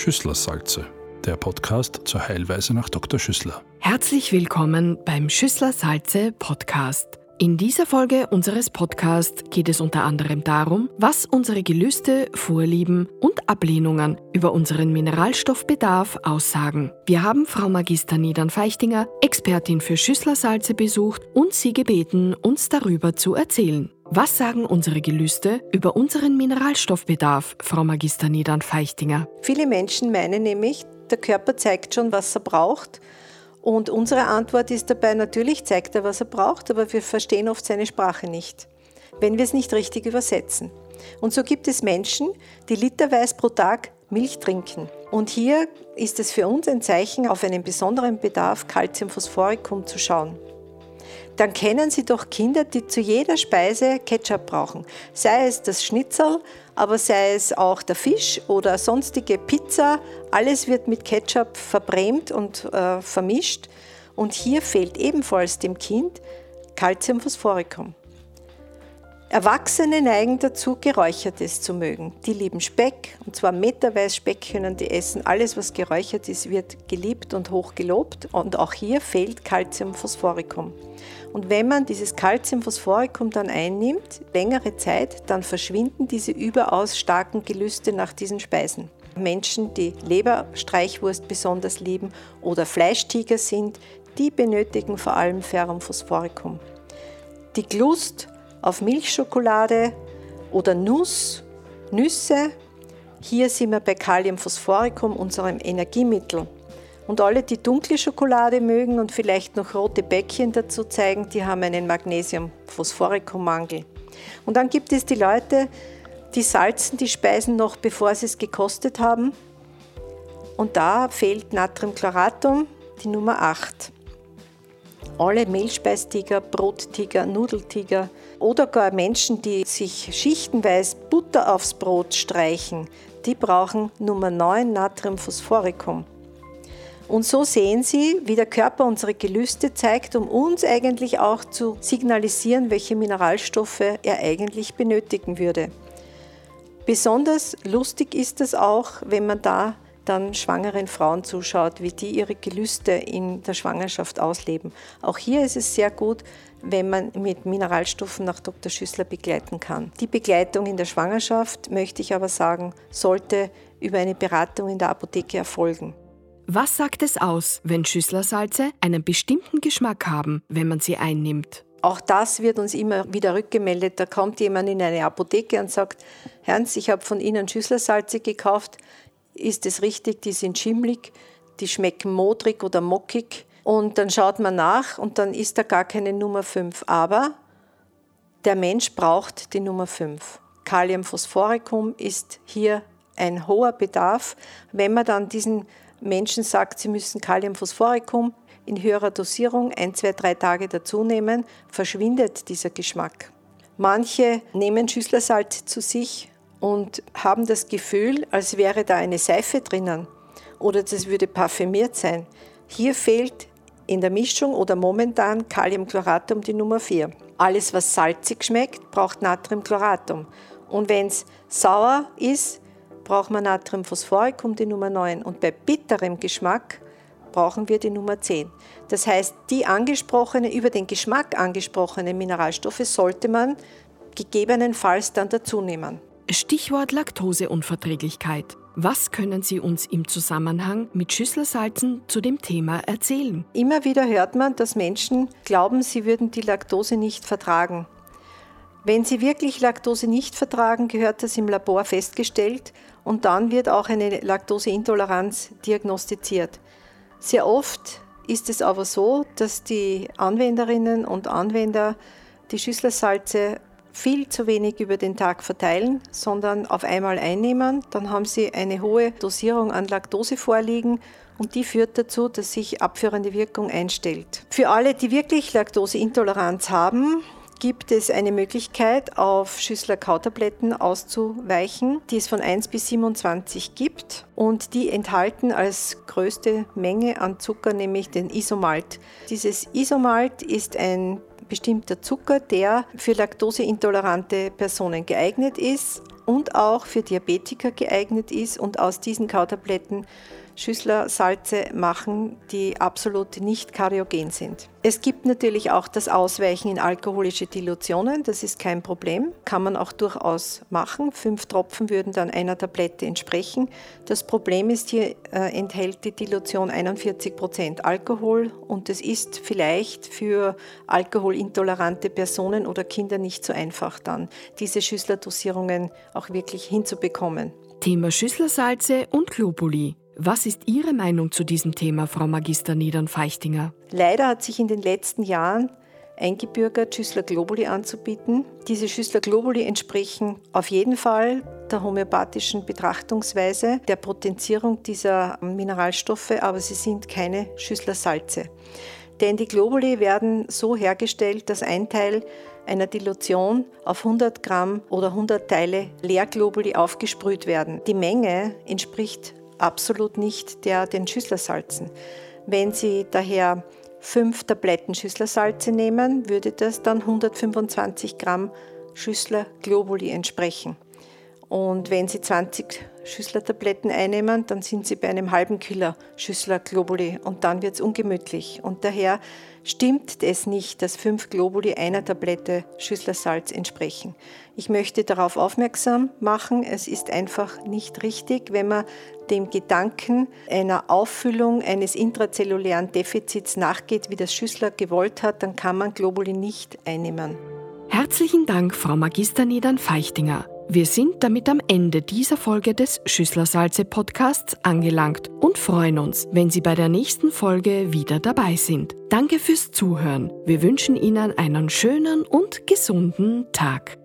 Schüsslersalze, der Podcast zur Heilweise nach Dr. Schüssler. Herzlich willkommen beim Schüsslersalze Podcast. In dieser Folge unseres Podcasts geht es unter anderem darum, was unsere Gelüste, Vorlieben und Ablehnungen über unseren Mineralstoffbedarf aussagen. Wir haben Frau Magister Niedern Feichtinger, Expertin für Schüsslersalze, besucht und sie gebeten, uns darüber zu erzählen. Was sagen unsere Gelüste über unseren Mineralstoffbedarf, Frau Magister Niedern Feichtinger? Viele Menschen meinen nämlich, der Körper zeigt schon, was er braucht und unsere Antwort ist dabei, natürlich zeigt er, was er braucht, aber wir verstehen oft seine Sprache nicht, wenn wir es nicht richtig übersetzen. Und so gibt es Menschen, die literweise pro Tag Milch trinken. Und hier ist es für uns ein Zeichen, auf einen besonderen Bedarf Calciumphosphoricum zu schauen dann kennen Sie doch Kinder, die zu jeder Speise Ketchup brauchen. Sei es das Schnitzel, aber sei es auch der Fisch oder sonstige Pizza. Alles wird mit Ketchup verbrämt und äh, vermischt. Und hier fehlt ebenfalls dem Kind Calciumphosphoricum. Erwachsene neigen dazu, Geräuchertes zu mögen. Die lieben Speck, und zwar meterweise Speck können die essen. Alles, was geräuchert ist, wird geliebt und hoch gelobt. Und auch hier fehlt Calciumphosphoricum. Und wenn man dieses Calciumphosphoricum dann einnimmt, längere Zeit, dann verschwinden diese überaus starken Gelüste nach diesen Speisen. Menschen, die Leberstreichwurst besonders lieben oder Fleischtiger sind, die benötigen vor allem Ferrum phosphoricum. Die Lust auf Milchschokolade oder Nuss, Nüsse. Hier sind wir bei Kalium phosphoricum, unserem Energiemittel. Und alle, die dunkle Schokolade mögen und vielleicht noch rote Bäckchen dazu zeigen, die haben einen Magnesium-Phosphoricum-Mangel. Und dann gibt es die Leute, die salzen die Speisen noch, bevor sie es gekostet haben. Und da fehlt Natriumchloratum, die Nummer 8 alle Mehlspeistiger, Brottiger, Nudeltiger oder gar Menschen, die sich schichtenweise Butter aufs Brot streichen, die brauchen Nummer 9 Natriumphosphoricum. Und so sehen Sie, wie der Körper unsere Gelüste zeigt, um uns eigentlich auch zu signalisieren, welche Mineralstoffe er eigentlich benötigen würde. Besonders lustig ist es auch, wenn man da dann schwangeren Frauen zuschaut, wie die ihre Gelüste in der Schwangerschaft ausleben. Auch hier ist es sehr gut, wenn man mit Mineralstoffen nach Dr. Schüssler begleiten kann. Die Begleitung in der Schwangerschaft, möchte ich aber sagen, sollte über eine Beratung in der Apotheke erfolgen. Was sagt es aus, wenn Schüsslersalze einen bestimmten Geschmack haben, wenn man sie einnimmt? Auch das wird uns immer wieder rückgemeldet. Da kommt jemand in eine Apotheke und sagt, Herrn, ich habe von Ihnen Schüsslersalze gekauft ist es richtig, die sind schimmlig, die schmecken modrig oder mockig. Und dann schaut man nach und dann ist da gar keine Nummer 5. Aber der Mensch braucht die Nummer 5. Kaliumphosphoricum ist hier ein hoher Bedarf. Wenn man dann diesen Menschen sagt, sie müssen Kaliumphosphoricum in höherer Dosierung ein, zwei, drei Tage dazu nehmen, verschwindet dieser Geschmack. Manche nehmen Schüsslersalz zu sich und haben das Gefühl, als wäre da eine Seife drinnen oder das würde parfümiert sein. Hier fehlt in der Mischung oder momentan Kaliumchloratum die Nummer 4. Alles, was salzig schmeckt, braucht Natriumchloratum. Und wenn es sauer ist, braucht man Natriumphosphoricum, die Nummer 9. Und bei bitterem Geschmack brauchen wir die Nummer 10. Das heißt, die angesprochene, über den Geschmack angesprochenen Mineralstoffe sollte man gegebenenfalls dann dazu nehmen. Stichwort Laktoseunverträglichkeit. Was können Sie uns im Zusammenhang mit Schüsselsalzen zu dem Thema erzählen? Immer wieder hört man, dass Menschen glauben, sie würden die Laktose nicht vertragen. Wenn sie wirklich Laktose nicht vertragen, gehört das im Labor festgestellt und dann wird auch eine Laktoseintoleranz diagnostiziert. Sehr oft ist es aber so, dass die Anwenderinnen und Anwender die Schüsselsalze viel zu wenig über den Tag verteilen, sondern auf einmal einnehmen. Dann haben Sie eine hohe Dosierung an Laktose vorliegen und die führt dazu, dass sich abführende Wirkung einstellt. Für alle, die wirklich Laktoseintoleranz haben, gibt es eine Möglichkeit, auf Schüssler Kautabletten auszuweichen, die es von 1 bis 27 gibt und die enthalten als größte Menge an Zucker, nämlich den Isomalt. Dieses Isomalt ist ein bestimmter Zucker, der für laktoseintolerante Personen geeignet ist und auch für Diabetiker geeignet ist und aus diesen Kautabletten Schüsslersalze machen, die absolut nicht kariogen sind. Es gibt natürlich auch das Ausweichen in alkoholische Dilutionen, das ist kein Problem, kann man auch durchaus machen. Fünf Tropfen würden dann einer Tablette entsprechen. Das Problem ist, hier äh, enthält die Dilution 41 Prozent Alkohol und es ist vielleicht für alkoholintolerante Personen oder Kinder nicht so einfach dann, diese Schüsslerdosierungen auch wirklich hinzubekommen. Thema Schüsslersalze und Globuli. Was ist Ihre Meinung zu diesem Thema, Frau Magister Niedern-Feichtinger? Leider hat sich in den letzten Jahren eingebürgert, Schüssler Globuli anzubieten. Diese Schüssler Globuli entsprechen auf jeden Fall der homöopathischen Betrachtungsweise, der Potenzierung dieser Mineralstoffe, aber sie sind keine Schüssler Salze. Denn die Globuli werden so hergestellt, dass ein Teil einer Dilution auf 100 Gramm oder 100 Teile Leerglobuli aufgesprüht werden. Die Menge entspricht absolut nicht der den Schüsslersalzen. Wenn Sie daher fünf Tabletten Schüsslersalze nehmen, würde das dann 125 Gramm Schüssler Globuli entsprechen. Und wenn Sie 20 Schüsslertabletten einnehmen, dann sind Sie bei einem halben Kilo Schüssler Globuli und dann wird es ungemütlich. Und daher stimmt es nicht, dass fünf Globuli einer Tablette Schüsslersalz entsprechen. Ich möchte darauf aufmerksam machen, es ist einfach nicht richtig, wenn man dem Gedanken einer Auffüllung eines intrazellulären Defizits nachgeht, wie das Schüssler gewollt hat, dann kann man Globuli nicht einnehmen. Herzlichen Dank, Frau Magister Niedern-Feichtinger. Wir sind damit am Ende dieser Folge des Schüsslersalze Podcasts angelangt und freuen uns, wenn Sie bei der nächsten Folge wieder dabei sind. Danke fürs Zuhören. Wir wünschen Ihnen einen schönen und gesunden Tag.